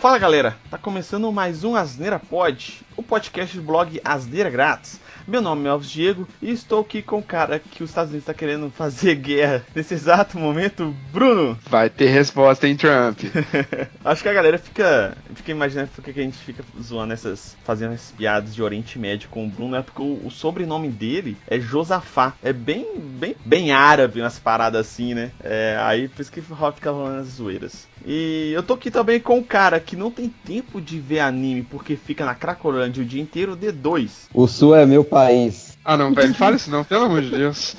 Fala galera, tá começando mais um Asneira Pod, o podcast do blog Asneira Grátis. Meu nome é Alves Diego e estou aqui com o cara que os Estados Unidos está querendo fazer guerra nesse exato momento, Bruno. Vai ter resposta em Trump. Acho que a galera fica, fica imaginando por que a gente fica zoando essas, fazendo essas piadas de Oriente Médio com o Bruno, é porque o, o sobrenome dele é Josafá. É bem, bem, bem árabe, umas paradas assim, né? É, aí por isso que fica rolando as zoeiras. E eu tô aqui também com um cara que não tem tempo de ver anime porque fica na Cracolândia o dia inteiro, D2. O Sul é meu país. Ah não, velho, fala isso não, pelo amor de Deus.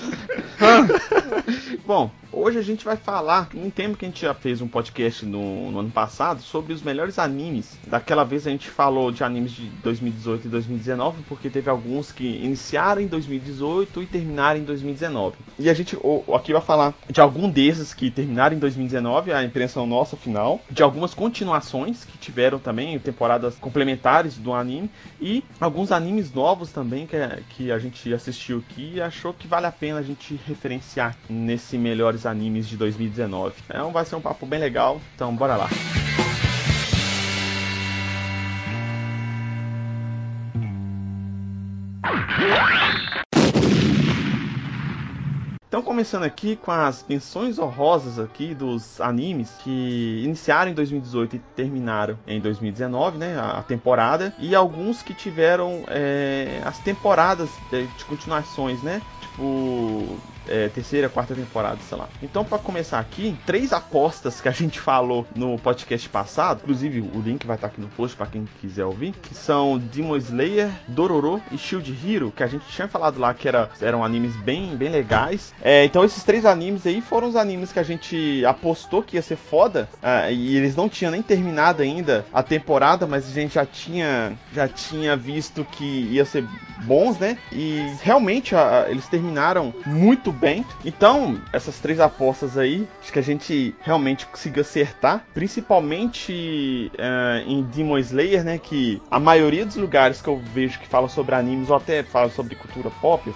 Bom, Hoje a gente vai falar um tema que a gente já fez um podcast no, no, ano passado sobre os melhores animes. Daquela vez a gente falou de animes de 2018 e 2019, porque teve alguns que iniciaram em 2018 e terminaram em 2019. E a gente aqui vai falar de algum desses que terminaram em 2019, a impressão nossa final, de algumas continuações que tiveram também, temporadas complementares do anime, e alguns animes novos também que, que a gente assistiu aqui e achou que vale a pena a gente referenciar nesse melhores animes de 2019. Então vai ser um papo bem legal, então bora lá. Então, começando aqui com as menções honrosas aqui dos animes que iniciaram em 2018 e terminaram em 2019, né? A temporada. E alguns que tiveram é, as temporadas de, de continuações, né? Tipo, é, terceira, quarta temporada, sei lá. Então, para começar aqui, três apostas que a gente falou no podcast passado, inclusive o link vai estar aqui no post para quem quiser ouvir, que são Demon Slayer, Dororo e Shield Hero, que a gente tinha falado lá que era, eram animes bem, bem legais. É, então, esses três animes aí foram os animes que a gente apostou que ia ser foda, uh, e eles não tinham nem terminado ainda a temporada, mas a gente já tinha, já tinha visto que ia ser bons, né? E realmente eles terminaram muito muito bem. Então, essas três apostas aí, acho que a gente realmente conseguiu acertar. Principalmente uh, em Demon Slayer, né? Que a maioria dos lugares que eu vejo que fala sobre animes, ou até fala sobre cultura pop,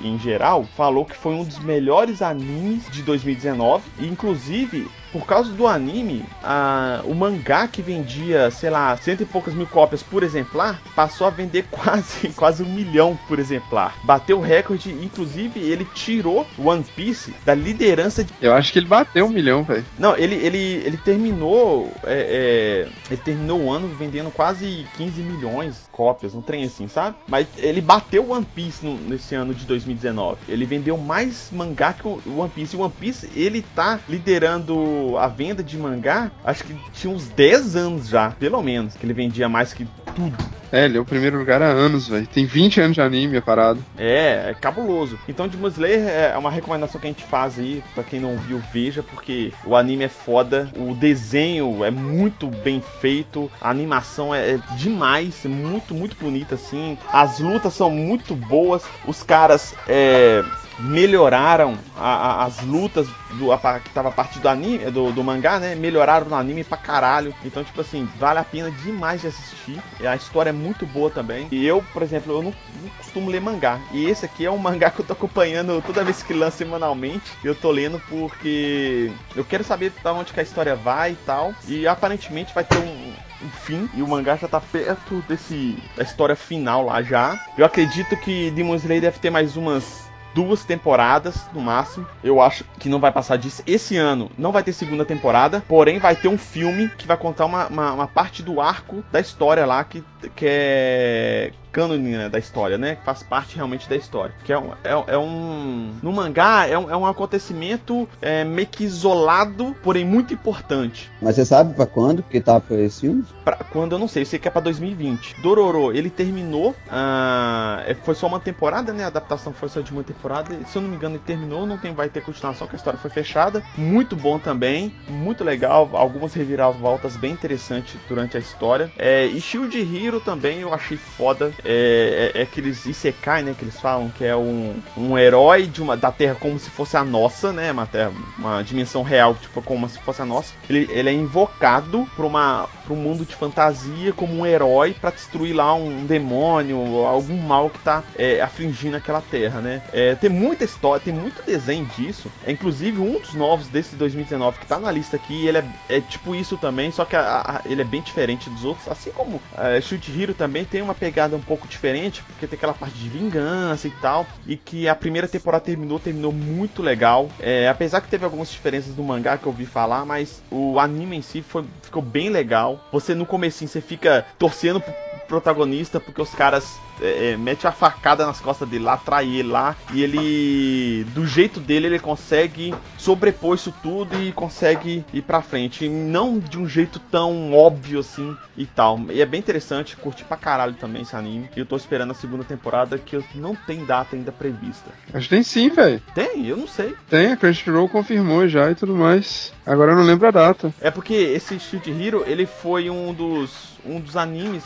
em geral, falou que foi um dos melhores animes de 2019. E, inclusive, por causa do anime, a, o mangá que vendia, sei lá, cento e poucas mil cópias por exemplar, passou a vender quase, quase um milhão por exemplar. Bateu o recorde, inclusive ele tirou One Piece da liderança de. Eu acho que ele bateu um milhão, velho. Não, ele, ele, ele terminou. É, é, ele terminou o ano vendendo quase 15 milhões cópias, um trem assim, sabe? Mas ele bateu One Piece no, nesse ano de 2019. Ele vendeu mais mangá que o One Piece. E o One Piece, ele tá liderando a venda de mangá, acho que tinha uns 10 anos já, pelo menos, que ele vendia mais que tudo. É, ele é o primeiro lugar há anos, velho. Tem 20 anos de anime a parado. É, é cabuloso. Então, Demon Slayer é uma recomendação que a gente faz aí, pra quem não viu, veja, porque o anime é foda, o desenho é muito bem feito, a animação é, é demais, é muito, muito bonita, assim. As lutas são muito boas, os caras, é melhoraram a, a, as lutas do, a, que tava a partir do anime, do, do, mangá, né? Melhoraram no anime pra caralho. Então, tipo assim, vale a pena demais de assistir. A história é muito boa também. E eu, por exemplo, eu não, não costumo ler mangá. E esse aqui é um mangá que eu tô acompanhando toda vez que lança semanalmente. Eu tô lendo porque eu quero saber pra onde que a história vai e tal. E aparentemente vai ter um, um fim e o mangá já tá perto desse da história final lá já. Eu acredito que Demon Slayer deve ter mais umas duas temporadas no máximo. Eu acho que não vai passar disso. Esse ano não vai ter segunda temporada, porém vai ter um filme que vai contar uma, uma, uma parte do arco da história lá que, que é cânone né, da história, né? Que faz parte realmente da história. Que é um. É, é um no mangá é um, é um acontecimento é, meio que isolado, porém muito importante. Mas você sabe para quando que tá pra esse filme? Pra, quando eu não sei, eu sei que é pra 2020. Dororo, ele terminou. Uh, foi só uma temporada, né? A adaptação foi só de uma temporada. Se eu não me engano, ele terminou, não tem, vai ter continuação, que a história foi fechada. Muito bom também, muito legal. Algumas reviravoltas bem interessantes durante a história. É, e Shield Hero também eu achei foda é, é, é aqueles Isekai, né? Que eles falam que é um, um herói de uma, da Terra como se fosse a nossa, né? Uma, terra, uma dimensão real, tipo, como se fosse a nossa. Ele, ele é invocado pra, uma, um mundo de fantasia como um herói para destruir lá um demônio, algum mal que tá é, afligindo aquela terra, né? É, tem muita história, tem muito desenho disso. É, inclusive, um dos novos desse 2019 que tá na lista aqui, ele é, é tipo isso também, só que a, a, ele é bem diferente dos outros. Assim como é, Shoot Hero também tem uma pegada um pouco diferente, porque tem aquela parte de vingança e tal, e que a primeira temporada terminou, terminou muito legal. É, apesar que teve algumas diferenças do mangá que eu ouvi falar, mas o anime em si foi, ficou bem legal. Você no comecinho você fica torcendo protagonista porque os caras é, é, mete a facada nas costas dele lá, atrai ele lá, e ele, do jeito dele, ele consegue sobrepor isso tudo e consegue ir pra frente. E não de um jeito tão óbvio assim e tal. E é bem interessante, curti pra caralho também esse anime. E eu tô esperando a segunda temporada que não tem data ainda prevista. Acho que tem sim, velho. Tem? Eu não sei. Tem, a Crunchyroll confirmou já e tudo mais. Agora eu não lembro a data. É porque esse Shield Hero, ele foi um dos um dos animes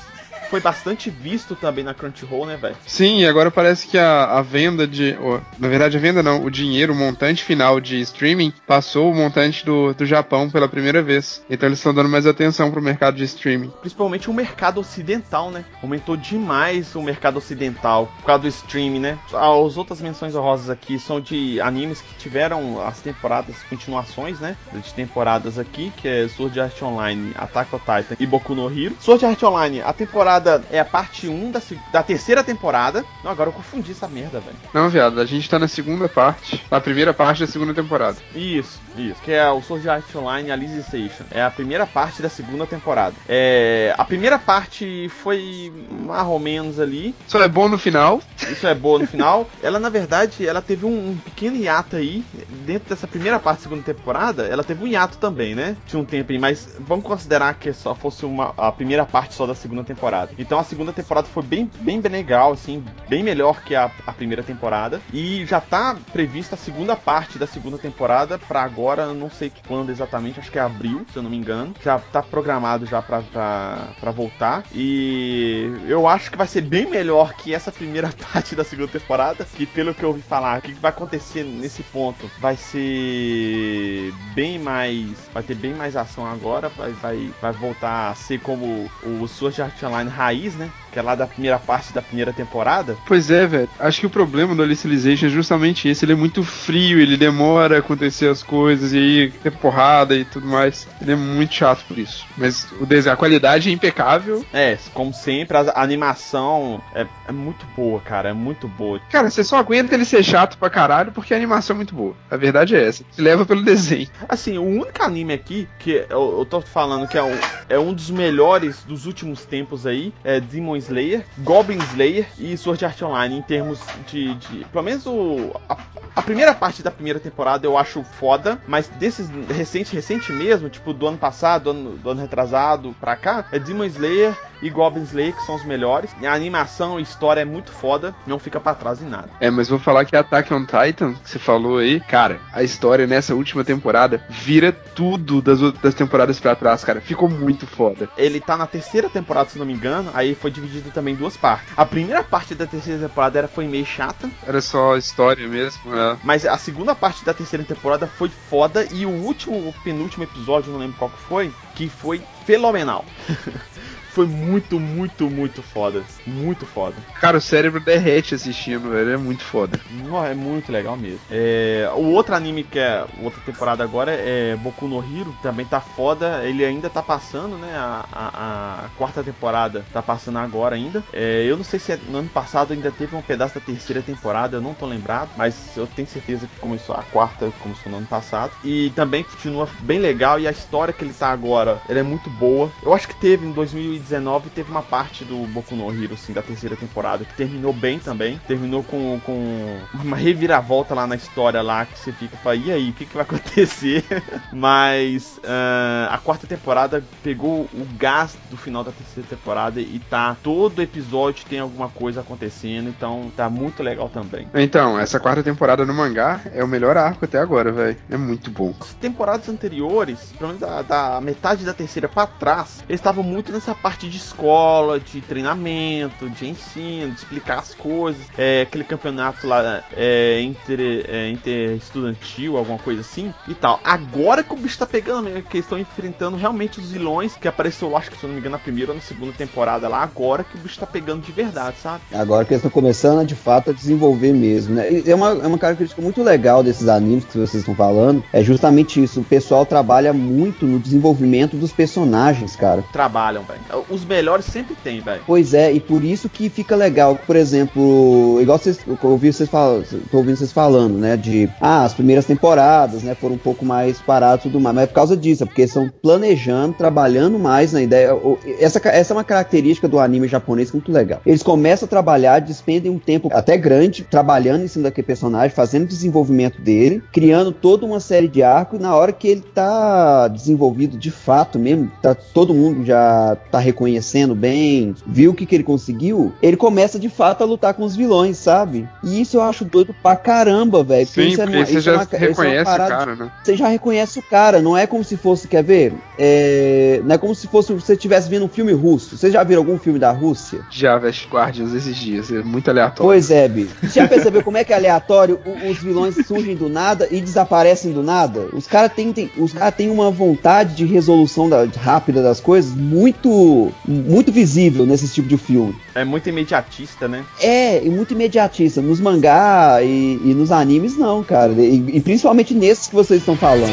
foi bastante visto também na Crunchyroll, né, velho? Sim, e agora parece que a, a venda de. Oh, na verdade, a venda não, o dinheiro, o montante final de streaming passou o montante do, do Japão pela primeira vez. Então eles estão dando mais atenção pro mercado de streaming. Principalmente o mercado ocidental, né? Aumentou demais o mercado ocidental por causa do streaming, né? As outras menções honrosas aqui são de animes que tiveram as temporadas, continuações, né? De temporadas aqui, que é Sword Art Online, Attack on Titan e Boku no Hero. Sword Art Online, a temporada temporada é a parte 1 da, da terceira temporada. Não, agora eu confundi essa merda, velho. Não, viado, a gente tá na segunda parte. Na primeira parte da segunda temporada. Isso, isso. Que é o Sword Art Online Alicization. É a primeira parte da segunda temporada. É, a primeira parte foi mais ou menos ali. Só é bom no final. Isso é bom no final. ela, na verdade, ela teve um, um pequeno hiato aí. Dentro dessa primeira parte da segunda temporada, ela teve um hiato também, né? Tinha um tempo aí, mas vamos considerar que só fosse uma, a primeira parte só da segunda temporada. Então a segunda temporada foi bem, bem, bem legal, assim, bem melhor que a, a primeira temporada. E já tá prevista a segunda parte da segunda temporada para agora, não sei quando exatamente, acho que é abril, se eu não me engano. Já tá programado já pra, pra, pra voltar. E eu acho que vai ser bem melhor que essa primeira parte da segunda temporada. Que pelo que eu ouvi falar, o que vai acontecer nesse ponto vai ser bem mais. Vai ter bem mais ação agora. Vai, vai, vai voltar a ser como o Sword Art Online raiz, né? Que é lá da primeira parte da primeira temporada. Pois é, velho. Acho que o problema do Alicization é justamente esse. Ele é muito frio, ele demora a acontecer as coisas e aí tem porrada e tudo mais. Ele é muito chato por isso. Mas o desenho, a qualidade é impecável. É, como sempre, a animação é, é muito boa, cara. É muito boa. Cara, você só aguenta ele ser chato pra caralho porque a animação é muito boa. A verdade é essa. Se leva pelo desenho. Assim, o único anime aqui que eu, eu tô falando que é um, é um dos melhores dos últimos tempos aí é Demon Slayer, Goblin Slayer e Sword Art Online em termos de, de pelo menos o, a, a, primeira parte da primeira temporada eu acho foda, mas desses recente recente mesmo, tipo do ano passado, do ano, do ano retrasado pra cá, é Demon Slayer e Goblin Slayer que são os melhores. E a animação e história é muito foda, não fica para trás em nada. É, mas vou falar que Attack on Titan, que você falou aí, cara, a história nessa última temporada vira tudo das outras temporadas para trás, cara. Ficou muito foda. Ele tá na terceira temporada, se não me engano, aí foi dividido também em duas partes. A primeira parte da terceira temporada era, foi meio chata. Era só história mesmo, né? Mas a segunda parte da terceira temporada foi foda e o último, o penúltimo episódio, não lembro qual que foi, que foi fenomenal. foi muito, muito, muito foda. Muito foda. Cara, o cérebro derrete assistindo, velho. É muito foda. Não, é muito legal mesmo. É, o outro anime que é outra temporada agora é Boku no Hero. Também tá foda. Ele ainda tá passando, né? A, a, a quarta temporada tá passando agora ainda. É, eu não sei se é, no ano passado ainda teve um pedaço da terceira temporada. Eu não tô lembrado. Mas eu tenho certeza que começou a quarta, começou no ano passado. E também continua bem legal. E a história que ele tá agora, ela é muito boa. Eu acho que teve em 2000 2019 teve uma parte do Boku no Hero, assim, da terceira temporada, que terminou bem também. Terminou com, com uma reviravolta lá na história lá, que você fica fala, e aí, o que, que vai acontecer? Mas uh, a quarta temporada pegou o gás do final da terceira temporada e tá. Todo episódio tem alguma coisa acontecendo, então tá muito legal também. Então, essa quarta temporada no mangá é o melhor arco até agora, velho. É muito bom. As temporadas anteriores, pelo menos da, da metade da terceira para trás, eles estavam muito nessa parte parte de escola, de treinamento, de ensino, de explicar as coisas. É, aquele campeonato lá é, inter, é, estudantil, alguma coisa assim e tal. Agora que o bicho tá pegando, né, que eles estão enfrentando realmente os vilões que apareceu, acho que se eu não me engano, na primeira ou na segunda temporada lá, agora que o bicho tá pegando de verdade, sabe? Agora que eles estão começando de fato a desenvolver mesmo, né? É uma, é uma característica muito legal desses animes que vocês estão falando, é justamente isso. O pessoal trabalha muito no desenvolvimento dos personagens, cara. Trabalham, velho. Os melhores sempre tem, velho. Pois é, e por isso que fica legal. Por exemplo, igual vocês, eu ouvi vocês falando, tô ouvindo vocês falando, né? De ah, as primeiras temporadas, né? Foram um pouco mais paradas tudo mais. Mas é por causa disso, é porque estão planejando, trabalhando mais na ideia. Essa, essa é uma característica do anime japonês muito legal. Eles começam a trabalhar, despendem um tempo até grande, trabalhando em cima daquele personagem, fazendo desenvolvimento dele, criando toda uma série de arcos, e na hora que ele tá desenvolvido de fato mesmo, tá, todo mundo já tá reconhecendo bem, viu o que, que ele conseguiu, ele começa de fato a lutar com os vilões, sabe? E isso eu acho doido pra caramba, velho. Sim, isso é, porque você já é uma, reconhece é o cara, né? Você já reconhece o cara, não é como se fosse, quer ver? É, não é como se fosse você estivesse vendo um filme russo. Você já viram algum filme da Rússia? Já, Vest Guardians esses dias, é muito aleatório. Pois é, Bi. Você já percebeu como é que é aleatório? os vilões surgem do nada e desaparecem do nada? Os caras têm, têm, os cara têm uma vontade de resolução da, rápida das coisas muito, muito visível nesse tipo de filme. É muito imediatista, né? É, e muito imediatista. Nos mangá e, e nos animes, não, cara. E, e principalmente nesses que vocês estão falando.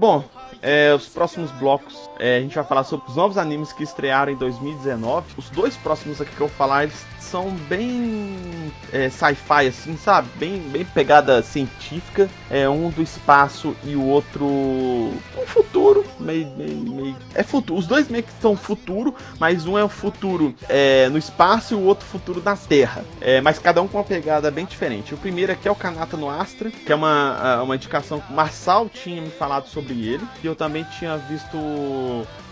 Bom, é, os próximos blocos é, a gente vai falar sobre os novos animes que estrearam em 2019. Os dois próximos aqui que eu vou falar, eles são bem é, sci-fi, assim, sabe? Bem, bem pegada científica. É um do espaço e o outro um futuro, meio, meio, meio... é futuro. Os dois meio que são futuro, mas um é o futuro é, no espaço e o outro futuro na Terra. É, mas cada um com uma pegada bem diferente. O primeiro aqui é o Kanata no Astra, que é uma, uma indicação que o Marçal tinha me falado sobre ele e eu também tinha visto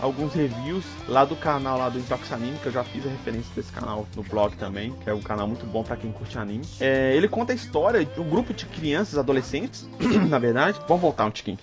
alguns reviews lá do canal lá do Intox Anime, que eu já fiz a referência desse canal no blog também, que é um canal muito bom para quem curte anime. É, ele conta a história de um grupo de crianças, adolescentes, na verdade. Vamos voltar um tiquinho.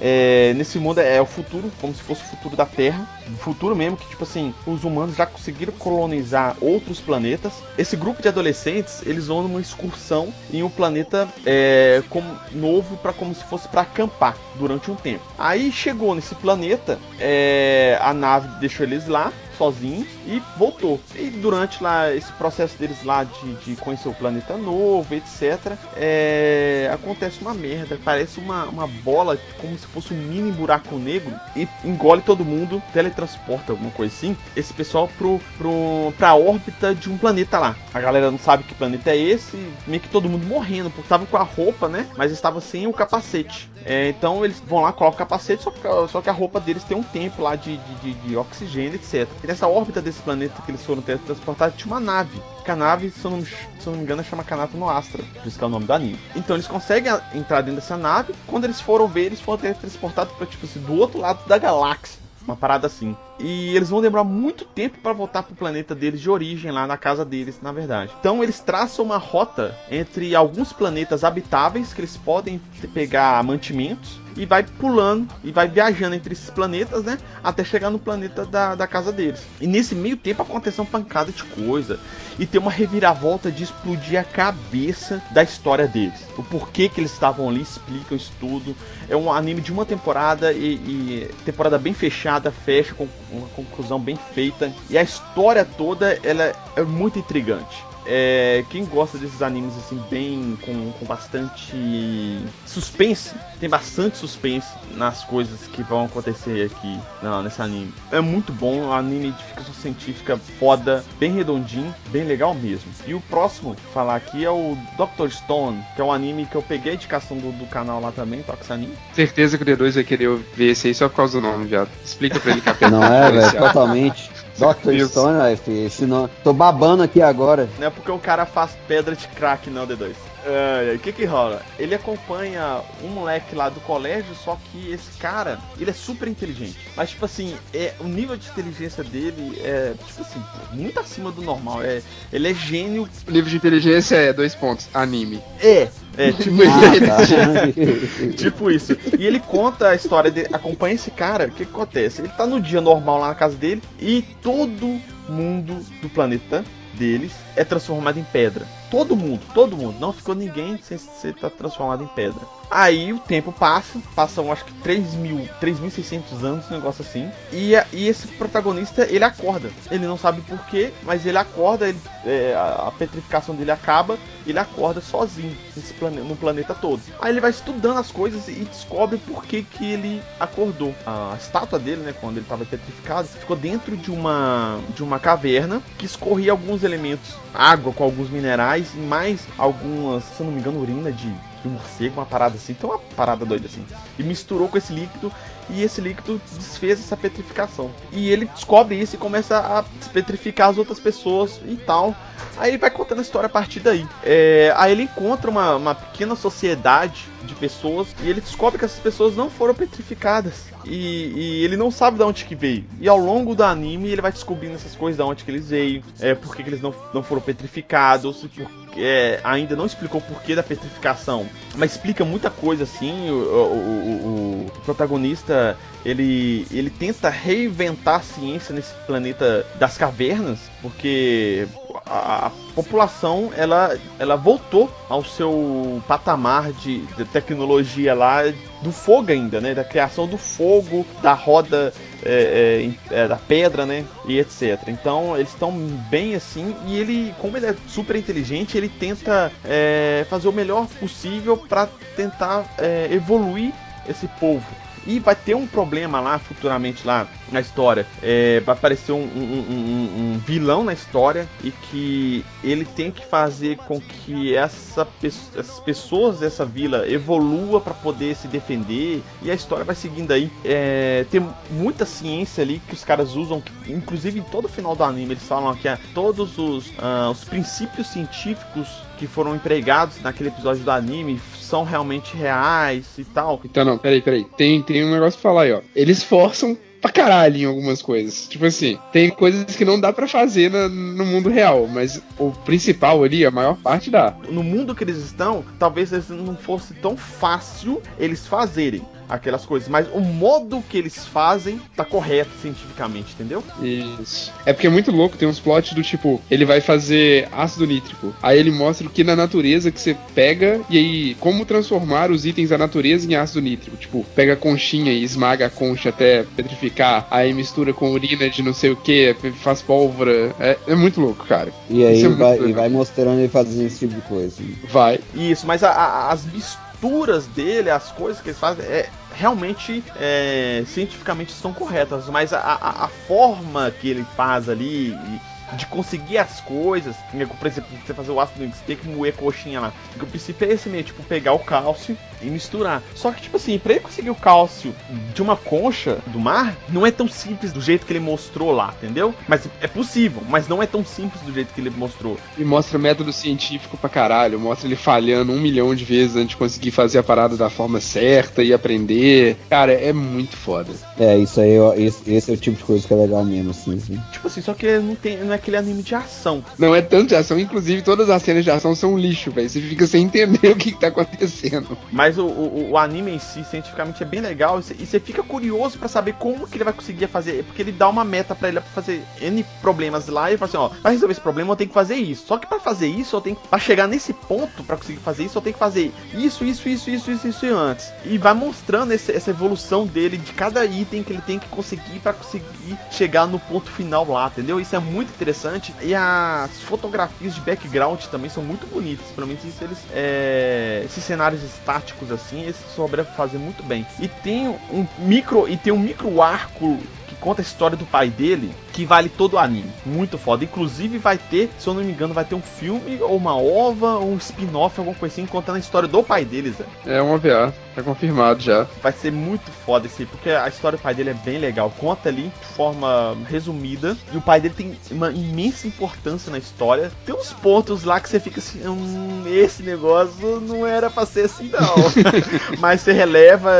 É, nesse mundo é, é o futuro, como se fosse o futuro da Terra. O futuro mesmo que, tipo assim, os humanos já conseguiram colonizar outros planetas. Esse grupo de adolescentes, eles vão numa excursão em um planeta é, como, novo para como se fosse para acampar durante um tempo. Aí chegou nesse planeta, é, a nave deixou eles lá sozinhos e voltou. E durante lá esse processo deles lá de, de conhecer o planeta novo, etc, é, acontece uma merda. Parece uma, uma bola como se fosse um mini buraco negro e engole todo mundo, teletransporta alguma coisa assim. Esse pessoal pro, pro, pra órbita de um planeta lá. A galera não sabe que planeta é esse, meio que todo mundo morrendo, porque estavam com a roupa, né? Mas estava sem o capacete. É, então eles vão lá, colocam o capacete, só que, só que a roupa deles tem um tempo lá de, de, de, de oxigênio, etc. Nessa órbita desse planeta que eles foram transportados tinha uma nave. Que a nave, se eu não, se eu não me engano, chama Kanata no Astra. Por isso que é o nome do anime. Então eles conseguem entrar dentro dessa nave. Quando eles foram ver, eles foram transportados para tipo assim, do outro lado da galáxia. Uma parada assim. E eles vão demorar muito tempo para voltar pro planeta deles de origem, lá na casa deles, na verdade. Então eles traçam uma rota entre alguns planetas habitáveis que eles podem pegar mantimentos e vai pulando e vai viajando entre esses planetas, né? Até chegar no planeta da, da casa deles. E nesse meio tempo acontece uma pancada de coisa. E tem uma reviravolta de explodir a cabeça da história deles. O porquê que eles estavam ali, explicam isso tudo. É um anime de uma temporada e, e temporada bem fechada, fecha com uma conclusão bem feita. E a história toda ela é muito intrigante. É, quem gosta desses animes assim, bem com, com bastante suspense, tem bastante suspense nas coisas que vão acontecer aqui não, nesse anime. É muito bom, um anime de ficção científica foda, bem redondinho, bem legal mesmo. E o próximo falar aqui é o Doctor Stone, que é um anime que eu peguei a indicação do, do canal lá também, Tox Anime. Certeza que o D2 vai querer ver esse aí só por causa do nome, viado. Explica pra ele que a Não é, velho, totalmente. Dr. Stone, aí, filho, senão, tô babando aqui agora. Não é porque o cara faz pedra de crack, não, D2. O que que rola? Ele acompanha um moleque lá do colégio, só que esse cara, ele é super inteligente. Mas, tipo assim, é, o nível de inteligência dele é, tipo assim, muito acima do normal. É, ele é gênio. O nível de inteligência é dois pontos, anime. É, é, tipo Ah, isso. tá. tipo isso. E ele conta a história dele, acompanha esse cara, o que, que acontece? Ele tá no dia normal lá na casa dele e todo mundo do planeta deles é transformado em pedra. Todo mundo, todo mundo. Não ficou ninguém sem ser tá transformado em pedra. Aí o tempo passa, passam acho que 3 mil, 3.600 anos, um negócio assim. E, e esse protagonista, ele acorda. Ele não sabe porquê, mas ele acorda, ele- é, a, petrificação dele acaba, ele acorda sozinho plane, no planeta todo. Aí ele vai estudando as coisas e descobre por que, que ele acordou. A estátua dele, né, quando ele estava petrificado, ficou dentro de uma, de uma caverna que escorria alguns elementos, água com alguns minerais e mais algumas, se não me engano, urina de, de morcego, uma parada assim, então uma parada doida assim. E misturou com esse líquido e esse líquido desfez essa petrificação. E ele descobre isso e começa a petrificar as outras pessoas e tal. Aí ele vai contando a história a partir daí. É, aí ele encontra uma, uma pequena sociedade de pessoas e ele descobre que essas pessoas não foram petrificadas. E, e ele não sabe de onde que veio. E ao longo do anime ele vai descobrindo essas coisas, de onde que eles veio, é, por que, eles não, não foram petrificados, por- é, ainda não explicou o porquê da petrificação, mas explica muita coisa assim. O, o- o- o protagonista ele, ele tenta reinventar a ciência nesse planeta das cavernas, porque a, a população ela, ela voltou ao seu patamar de, de tecnologia lá do fogo ainda, né? Da criação do fogo, da roda é, é, é, da pedra, né? E etc. Então eles estão bem assim e ele, como ele é super inteligente, ele tenta é, fazer o melhor possível para tentar é, evoluir esse povo. E vai ter um problema lá futuramente lá na história. É, vai aparecer um, um- um- um- vilão na história e que ele tem que fazer com que essa, pe- essas pessoas dessa vila evolua para poder se defender. E a história vai seguindo aí. É, tem muita ciência ali que os caras usam, inclusive em todo o final do anime eles falam que ah, todos os, ah, os princípios científicos que foram empregados naquele episódio do anime são realmente reais e tal. Então, não, peraí, peraí. Tem, tem um negócio pra falar aí, ó. Eles forçam pra caralho em algumas coisas. Tipo assim, tem coisas que não dá pra fazer na- no mundo real, mas o principal ali, a maior parte dá. no mundo que eles estão, talvez não fosse tão fácil eles fazerem aquelas coisas, mas o modo que eles fazem tá correto cientificamente, entendeu? Isso. É porque é muito louco, tem uns plots do tipo, ele vai fazer ácido nítrico. Aí ele mostra o que na natureza que você pega e aí como transformar os itens da natureza em ácido nítrico. Tipo, pega a conchinha e esmaga a concha até petrificar, aí mistura com urina de não sei o que, faz pólvora. É, é muito louco, cara. E aí é vai, e vai mostrando ele fazendo esse tipo de coisa. Vai. Isso, mas a- a- as misturas dele, as coisas que eles fazem, é realmente é, cientificamente estão corretas, mas a, a- a forma que ele faz ali e de conseguir as coisas, né, por exemplo, você fazer o ácido você tem que moer coxinha lá. O princípio é esse mesmo, tipo, pegar o cálcio e misturar. Só que, tipo assim, pra ele conseguir o cálcio de uma concha do mar, não é tão simples do jeito que ele mostrou lá, entendeu? Mas é possível, mas não é tão simples do jeito que ele mostrou. E mostra método científico pra caralho. Mostra ele falhando um milhão de vezes antes de conseguir fazer a parada da forma certa e aprender. Cara, é muito foda. É, isso aí, ó, esse, esse é o tipo de coisa que é legal mesmo, assim. assim. Tipo assim, só que não, tem, não é aquele anime de ação. Não é tanto de ação, inclusive todas as cenas de ação são um lixo, velho. Você fica sem entender o que, que tá acontecendo. Mas o, o, o anime em si, cientificamente, é bem legal. E você- fica curioso pra saber como que ele vai conseguir fazer. Porque ele dá uma meta pra ele pra fazer N problemas lá. E fala assim: ó, pra resolver esse problema eu tenho que fazer isso. Só que pra fazer isso, eu tenho que. Pra chegar nesse ponto, pra conseguir fazer isso, eu tenho que fazer isso, isso, isso, isso, isso, isso e antes. E vai mostrando esse- essa evolução dele, de cada item que ele tem que conseguir pra conseguir chegar no ponto final lá, entendeu? Isso é muito interessante. E as fotografias de background também são muito bonitas. Pelo menos isso eles. é, esses cenários estáticos assim, eles souberam fazer muito bem. E tem um micro. E tem um micro arco que conta a história do pai dele, que vale todo o anime. Muito foda. Inclusive vai ter, se eu não me engano, vai ter um filme, ou uma ova, ou um spin-off, alguma coisa assim, contando a história do pai deles, né? É uma VA. Tá confirmado já. Vai ser muito foda esse, porque a história do pai dele é bem legal. Conta ali de forma resumida. E o pai dele tem uma imensa importância na história. Tem uns pontos lá que você fica assim, hum, esse negócio não era pra ser assim, não. Mas você releva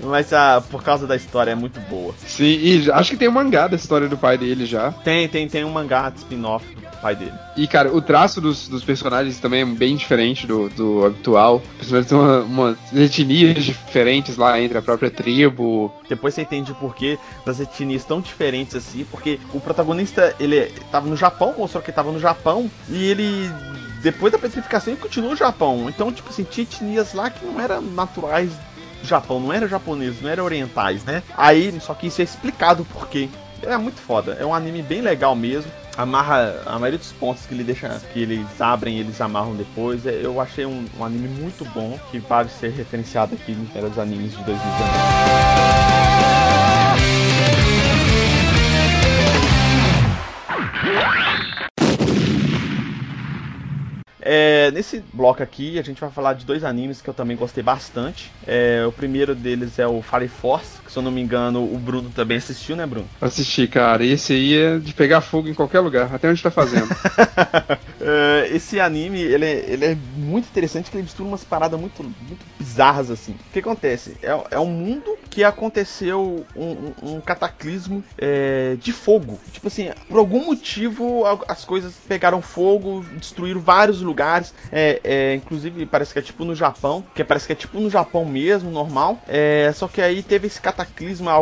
mas ah, por causa da história é muito boa. Sim, e acho que tem um mangá da história do pai dele já. Tem, tem, tem um mangá de spin-off do pai dele. E, cara, o traço dos, dos personagens também é bem diferente do, do habitual. Os personagens têm uma, uma etnias diferentes lá entre a própria tribo. Depois você entende por que das etnias tão diferentes assim, porque o protagonista, ele tava no Japão, mostrou que tava no Japão, e ele depois da petrificação ele continuou no Japão. Então, tipo assim, tinha etnias lá que não eram naturais Japão, não era japonês, não era orientais, né? Aí, só que isso é explicado por quê. É muito foda, é um anime bem legal mesmo. Amarra a maioria dos pontos que ele deixa, que eles abrem, eles amarram depois. É, eu achei um, um anime muito bom que vale ser referenciado aqui nos animes de 2019. É, nesse bloco aqui a gente vai falar de dois animes que eu também gostei bastante. É, o primeiro deles é o Fire Force, se eu não me engano o Bruno também assistiu, né, Bruno? Assisti, cara. Esse aí é de pegar fogo em qualquer lugar, até onde tá fazendo. é, esse anime ele é, ele é muito interessante, que ele mistura umas paradas muito, muito bizarras assim. O que acontece? É, é um mundo que aconteceu um, um, um cataclismo é, de fogo. Tipo assim, por algum motivo as coisas pegaram fogo, destruíram vários lugares. É, é, inclusive, parece que é tipo no Japão, que parece que é tipo no Japão mesmo, normal. É, só que aí teve esse cataclisma,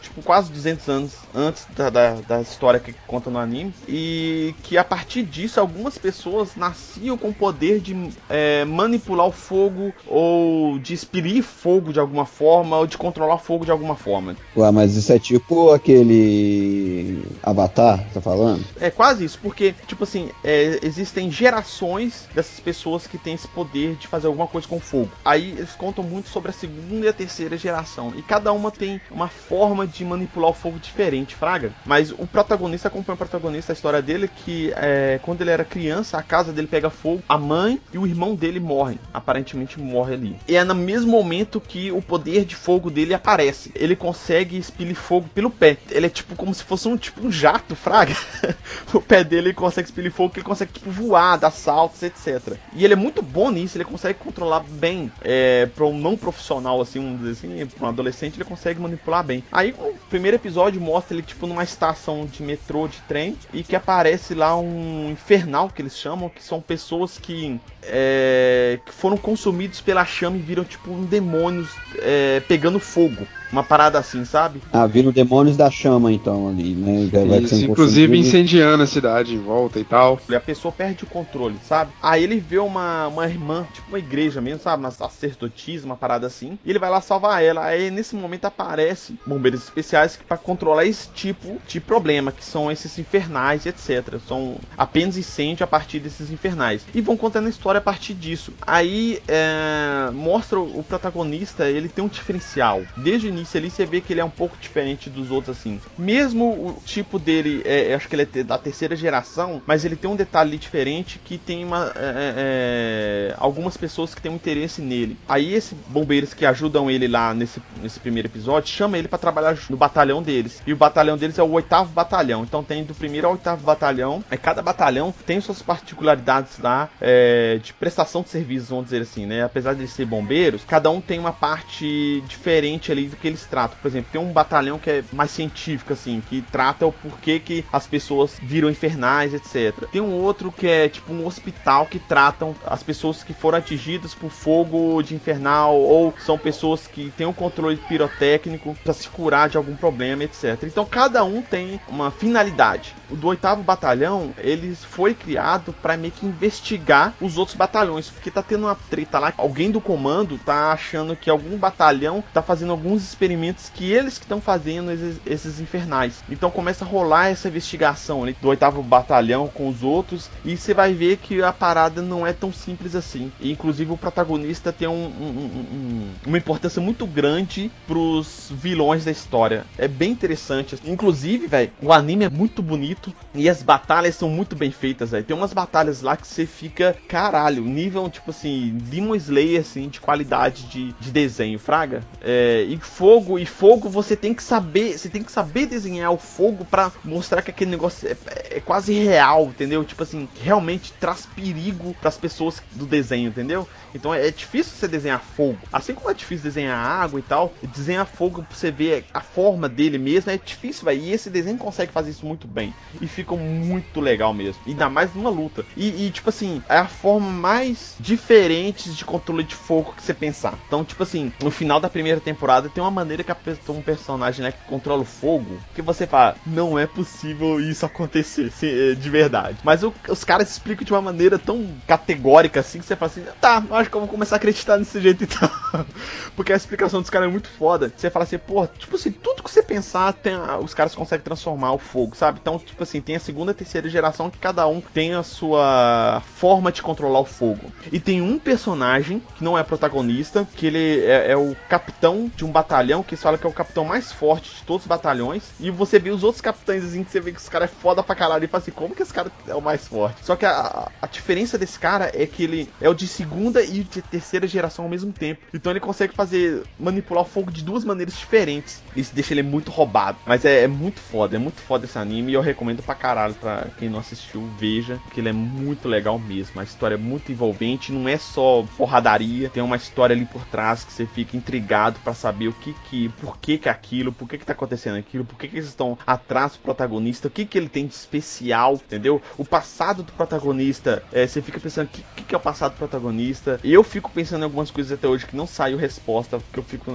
tipo, quase 200 anos antes da, da, da, história que conta no anime. E que a partir disso, algumas pessoas nasciam com o poder de é, manipular o fogo, ou de expirir fogo de alguma forma, ou de controlar fogo de alguma forma. Ué, mas isso é tipo aquele Avatar, tá falando? É quase isso, porque, tipo assim, é, existem gerações dessas pessoas que têm esse poder de fazer alguma coisa com fogo. Aí eles contam muito sobre a segunda e a terceira geração. E cada uma tem uma forma de manipular o fogo diferente, Fraga. Mas o protagonista acompanha o protagonista, a história dele, que é, quando ele era criança, a casa dele pega fogo, a mãe e o irmão dele morrem. Aparentemente morre ali. E é no mesmo momento que o poder de fogo dele aparece. Ele consegue expelir fogo pelo pé. Ele é tipo como se fosse um tipo um jato, Fraga. o pé dele consegue expelir fogo, que ele consegue tipo voar, dar salto etc. E ele é muito bom nisso, ele consegue controlar bem. É, para um não profissional, assim, um, assim, para um adolescente, ele consegue manipular bem. Aí o primeiro episódio mostra ele, tipo, numa estação de metrô, de trem, e que aparece lá um infernal, que eles chamam, que são pessoas que, é, que foram consumidos pela chama e viram, tipo, um demônios é, pegando fogo. Uma parada assim, sabe? Ah, viram demônios da chama, então, ali, né? Isso, inclusive incendiando a cidade em volta e tal. E a pessoa perde o controle, sabe? Aí ele vê uma, uma irmã, tipo uma igreja mesmo, sabe? Uma sacerdotisa, uma parada assim. E ele vai lá salvar ela. Aí nesse momento aparece bombeiros especiais para controlar esse tipo de problema, que são esses infernais e etc. São apenas incêndio a partir desses infernais. E vão contando a história a partir disso. Aí é, mostra o protagonista, ele tem um diferencial. Desde o início ali você vê que ele é um pouco diferente dos outros, assim. Mesmo o tipo dele, é, acho que ele é da terceira geração, mas ele tem um detalhe diferente que tem uma, é, é, é, algumas pessoas que têm um interesse nele. Aí esses bombeiros que ajudam ele lá nesse, nesse primeiro episódio, chama ele para trabalhar no batalhão deles. E o batalhão deles é o oitavo batalhão. Então tem do primeiro ao oitavo batalhão. É cada batalhão tem suas particularidades lá é, de prestação de serviços, vamos dizer assim, né? Apesar de ser bombeiros, cada um tem uma parte diferente ali do que eles tratam. Por exemplo, tem um batalhão que é mais científico, assim, que trata o porquê que as pessoas viram infernais, etc. Tem um outro que é tipo um hospital que tratam as pessoas que foram atingidas por fogo de infernal ou são pessoas que têm um controle pirotécnico para se curar de algum problema, etc. Então cada um tem uma finalidade. O do oitavo batalhão, ele foi criado para meio que investigar os outros batalhões, porque tá tendo uma treta lá, alguém do comando tá achando que algum batalhão tá fazendo alguns experimentos que eles que estão fazendo esses, esses, infernais. Então começa a rolar essa investigação ali, do oitavo batalhão com os outros e você vai ver que a parada não é tão simples assim. E, inclusive o protagonista tem um, um, um, uma importância muito grande pros vilões da história. É bem interessante. Inclusive, velho, o anime é muito bonito e as batalhas são muito bem feitas, velho. Tem umas batalhas lá que você fica, caralho, nível tipo assim, Demon Slayer assim de qualidade de, de desenho, fraga. É, e fogo e fogo você tem que saber, você tem que saber desenhar o fogo para mostrar que aquele negócio é, é, quase real, entendeu? Tipo assim, realmente traz perigo para as pessoas do desenho, entendeu? Então é, é, difícil você desenhar fogo. Assim como é difícil desenhar água e tal, desenhar fogo pra você ver a forma dele mesmo é difícil, velho. E esse desenho consegue fazer isso muito bem. E fica muito legal mesmo. Ainda mais numa luta. E, e, tipo assim, é a forma mais diferente de controle de fogo que você pensar. Então, tipo assim, no final da primeira temporada tem uma maneira que um personagem né, que controla o fogo que você fala, não é possível isso acontecer é, de verdade. Mas o, os caras explicam de uma maneira tão categórica assim que você fala assim, tá, acho que eu vou começar a acreditar desse jeito então. Porque a explicação dos caras é muito foda. Você fala assim, pô, tipo assim, tudo que você pensar, tem os caras conseguem transformar o fogo, sabe? Então, tipo assim, tem a segunda e terceira geração que cada um tem a sua forma de controlar o fogo. E tem um personagem que não é protagonista, que ele é, é o capitão de um batalhão, que fala que é o capitão mais forte de todos os batalhões. E você vê os outros capitães assim, que você vê que os caras é foda pra caralho. E fala assim, como que esse cara é o mais forte? Só que a, a diferença desse cara é que ele é o de segunda e de terceira geração ao mesmo tempo. Então ele consegue fazer manipular o fogo de duas maneiras diferentes. Isso deixa ele muito roubado. Mas é, é muito foda, é muito foda esse anime e eu recomendo pra caralho pra quem não assistiu, veja, porque ele é muito legal mesmo. A história é muito envolvente, não é só porradaria, tem uma história ali por trás que você fica intrigado para saber o que que, por que que aquilo, por que que tá acontecendo aquilo, por que que eles estão atrás do protagonista, o que que ele tem de especial, entendeu? O passado do protagonista, é, você fica pensando o que, que, que é o passado do protagonista, eu fico pensando em algumas coisas até hoje que não saiu resposta, porque eu fico,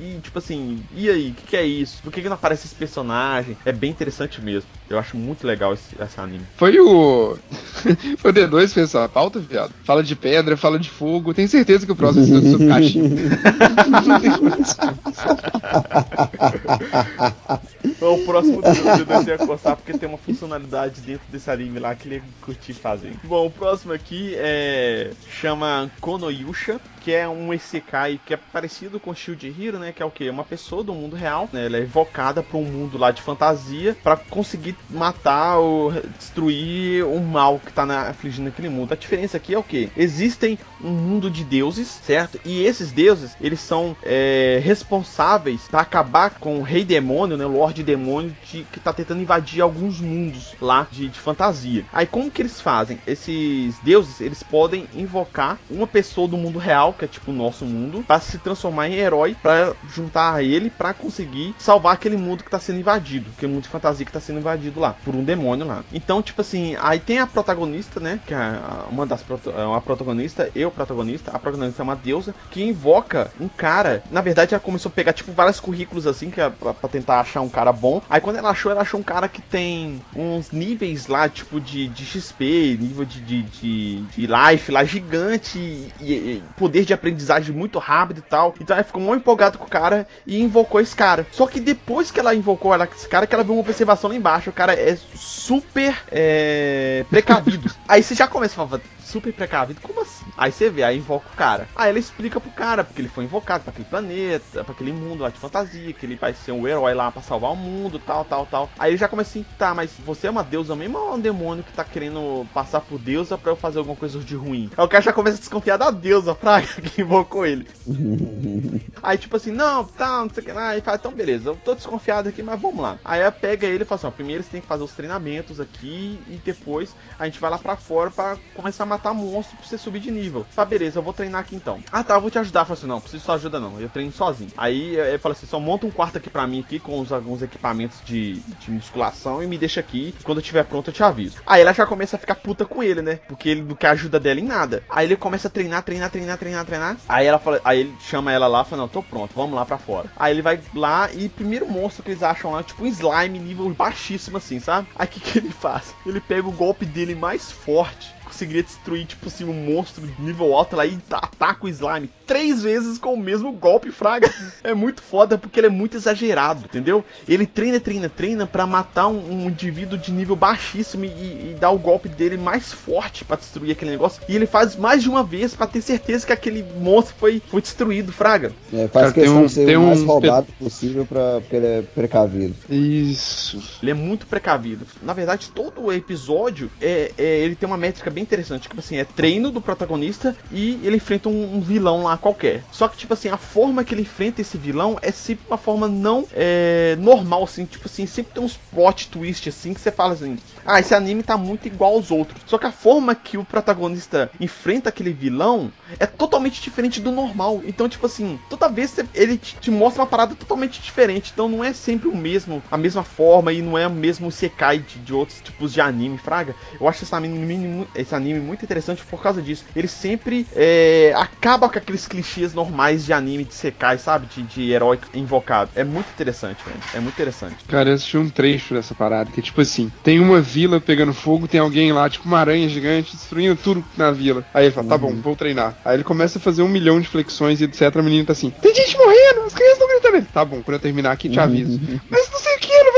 e, tipo assim, e aí, o que, que, é isso? Por que, que não aparece esse personagem? É bem interessante mesmo. Eu acho muito legal esse, esse anime. Foi o. Foi o D2 que fez essa pauta, viado. Fala de pedra, fala de fogo. Tenho certeza que o próximo é sobre caixinha. o próximo D2 ia gostar porque tem uma funcionalidade dentro desse anime lá que ele curtir fazer. Bom, o próximo aqui é. chama Konoyusha que é um Isekai que é parecido com Shield Hero, né? Que é o que? Uma pessoa do mundo real, né? Ela é evocada para um mundo lá de fantasia para conseguir matar ou destruir o mal que tá na, afligindo aquele mundo. A diferença aqui é o que? Existem um mundo de deuses, certo? E esses deuses, eles são é, responsáveis para acabar com o rei demônio, né? Lorde de, que tá tentando invadir alguns mundos lá de, de fantasia. Aí como que eles fazem? Esses deuses, eles podem invocar uma pessoa do mundo real que é tipo o nosso mundo, para se transformar em herói, para juntar a ele para conseguir salvar aquele mundo que tá sendo invadido, aquele mundo de fantasia que tá sendo invadido lá por um demônio lá. Então, tipo assim, aí tem a protagonista, né, que é uma das é uma protagonista, eu protagonista, a protagonista é uma deusa que invoca um cara. Na verdade, ela começou a pegar tipo vários currículos assim que é pra, pra tentar achar um cara bom. Aí quando ela achou, ela achou um cara que tem uns níveis lá, tipo de, de XP, nível de, de, de, de life lá gigante e, e poder de aprendizagem muito rápido e tal. Então ela ficou muito empolgada com o cara e invocou esse cara. Só que depois que ela invocou ela, esse cara, que ela viu uma observação lá embaixo. O cara é super é, precavido. Aí você já começa a falar, super precavido. Como assim? Aí você vê, aí invoca o cara. Aí ela explica pro cara, porque ele foi invocado para aquele planeta, para aquele mundo lá de fantasia, que ele vai ser um herói lá para salvar o mundo, tal, tal, tal. Aí ele já começa assim, tá, mas você é uma deusa mesmo ou é um demônio que tá querendo passar por deusa para eu fazer alguma coisa de ruim? Aí o cara já começa a desconfiar da deusa, praga, que invocou ele. aí tipo assim, não, tá, não sei o que lá. Aí fala, então beleza, eu tô desconfiado aqui, mas vamos lá. Aí ela pega ele e fala assim, ó, primeiro você tem que fazer os treinamentos aqui e depois a gente vai lá para fora para começar a matar monstro pra você subir de nível. Tá, beleza, eu vou treinar aqui então. Ah, tá, eu vou te ajudar. Eu falei assim, não, preciso só ajuda não, eu treino sozinho. Aí eu falei assim, só monta um quarto aqui pra mim aqui com os, alguns equipamentos de, de musculação e me deixa aqui. Quando eu tiver pronto eu te aviso. Aí ela já começa a ficar puta com ele, né? Porque ele não quer ajuda dela em nada. Aí ele começa a treinar, treinar, treinar, treinar, treinar. Aí ela fala, aí ele chama ela lá, fala, não, tô pronto, vamos lá pra fora. Aí ele vai lá e primeiro monstro que eles acham lá, tipo um slime nível baixíssimo assim, sabe? Aí o que, que ele faz? Ele pega o golpe dele mais forte conseguiria destruir, tipo assim, um monstro de nível alto lá e ataca o slime três vezes com o mesmo golpe, fraga. É muito foda porque ele é muito exagerado, entendeu? Ele treina, treina, treina para matar um, um, indivíduo de nível baixíssimo e, e dar o golpe dele mais forte para destruir aquele negócio. E ele faz mais de uma vez para ter certeza que aquele monstro foi, foi destruído, fraga. É, faz Cara, questão um, de ser o mais um... roubado possível pra, porque ele é precavido. Isso. Ele é muito precavido. Na verdade, todo o episódio é, é, ele tem uma métrica bem interessante. Tipo assim, é treino do protagonista e ele enfrenta um, um vilão lá qualquer. Só que, tipo assim, a forma que ele enfrenta esse vilão é sempre uma forma não é, normal, assim. Tipo assim, sempre tem uns plot twist, assim, que você fala assim: ah, esse anime tá muito igual aos outros. Só que a forma que o protagonista enfrenta aquele vilão é totalmente diferente do normal. Então, tipo assim, toda vez ele te mostra uma parada totalmente diferente. Então não é sempre o mesmo, a mesma forma e não é o mesmo Sekai de, de outros tipos de anime, fraga. Eu acho esse anime, esse anime muito interessante por causa disso. Ele sempre é, acaba com aqueles clichês normais de anime de Sekai, sabe? De, de herói invocado. É muito interessante, velho. É muito interessante. Cara, eu assisti um trecho dessa parada, que é tipo assim, tem uma vila pegando fogo, tem alguém lá, tipo uma aranha gigante, destruindo tudo na vila. Aí ele fala, tá bom, vou treinar. Aí ele começa a fazer um milhão de flexões e etc. A menina tá assim, tem gente morrendo, as crianças estão gritando. Ele, tá bom, quando eu terminar aqui te aviso. Mas não sei o que, não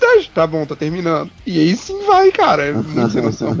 cidade. Tá bom, tá terminando. E aí sim vai, cara. É muito sem noção.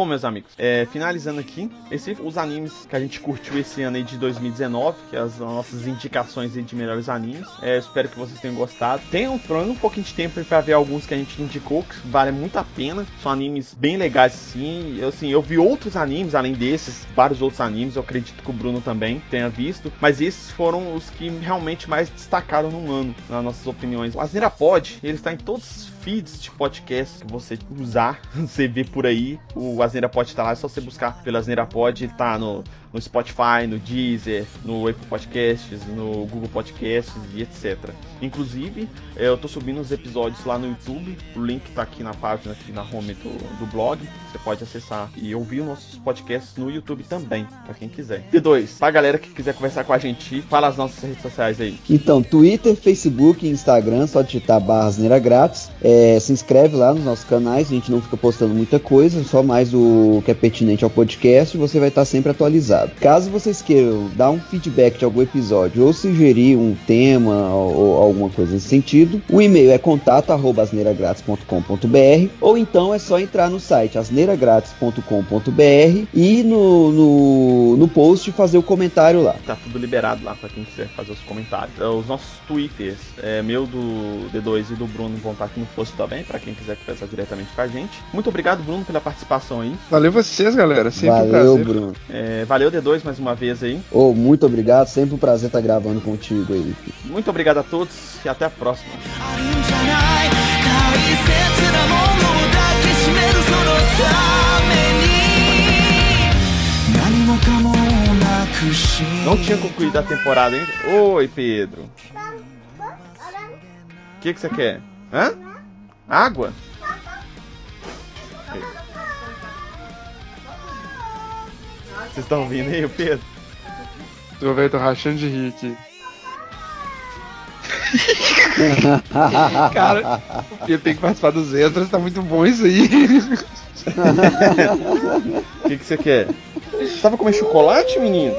Bom, meus amigos, é, finalizando aqui, esse, os animes que a gente curtiu esse ano aí de 2019, que é as nossas indicações de melhores animes. É, espero que vocês tenham gostado. Tenham um pouquinho de tempo para ver alguns que a gente indicou, que vale muito a pena. São animes bem legais, sim. Eu, assim, eu vi outros animes além desses, vários outros animes. Eu acredito que o Bruno também tenha visto, mas esses foram os que realmente mais destacaram no ano, nas nossas opiniões. O Asneira Pod, ele está em todos os feeds de podcast que você usar, você vê por aí. O Asneira Pod tá lá, é só você buscar pelo Asneira Pod, tá no no Spotify, no Deezer, no Apple Podcasts, no Google Podcasts e etc. Inclusive, eu tô subindo os episódios lá no YouTube, o link tá aqui na página, aqui na home do, do blog, você pode acessar e ouvir os nossos podcasts no YouTube também, para quem quiser. E dois, pra galera que quiser conversar com a gente, fala as nossas redes sociais aí. Então, Twitter, Facebook e Instagram, só digitar barras neira grátis. É, se inscreve lá nos nossos canais, a gente não fica postando muita coisa, só mais o que é pertinente ao podcast, você vai estar sempre atualizado. Caso vocês queiram dar um feedback de algum episódio ou sugerir um tema ou, ou alguma coisa nesse sentido, o e-mail é contato@asneiragratis.com.br ou então é só entrar no site asneiragratis.com.br e no, no, no post fazer o comentário lá. Tá tudo liberado lá para quem quiser fazer os comentários. É, os nossos twitters, é, meu do D2 e do Bruno vão estar aqui no post também, para quem quiser conversar diretamente com a gente. Muito obrigado, Bruno, pela participação aí. Valeu vocês, galera. Sempre valeu, um prazer. Bruno. É, valeu Valeu, D2, mais uma vez aí. Oh, muito obrigado, sempre um prazer estar gravando contigo aí. Muito obrigado a todos e até a próxima. Não tinha concluído a temporada ainda? Oi, Pedro. O que, que você quer? Hã? Água? Vocês estão ouvindo aí, o Pedro? Tô vendo, tô rachando de rir aqui. Cara, o Pedro tem que participar dos extras, tá muito bom isso aí. O que, que você quer? Você tava comendo chocolate, menino?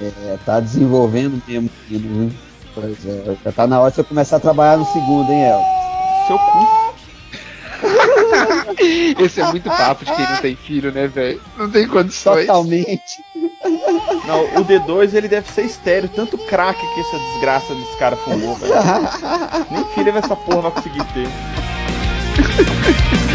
É, tá desenvolvendo mesmo, viu? Pois é, já tá na hora de você começar a trabalhar no segundo, hein, El? Seu cu. Esse é muito papo de quem não tem filho, né, velho? Não tem condições. Totalmente. Não, o D2 ele deve ser estéreo, tanto crack que essa desgraça desse cara fumou, velho. Nem filho essa porra vai conseguir ter.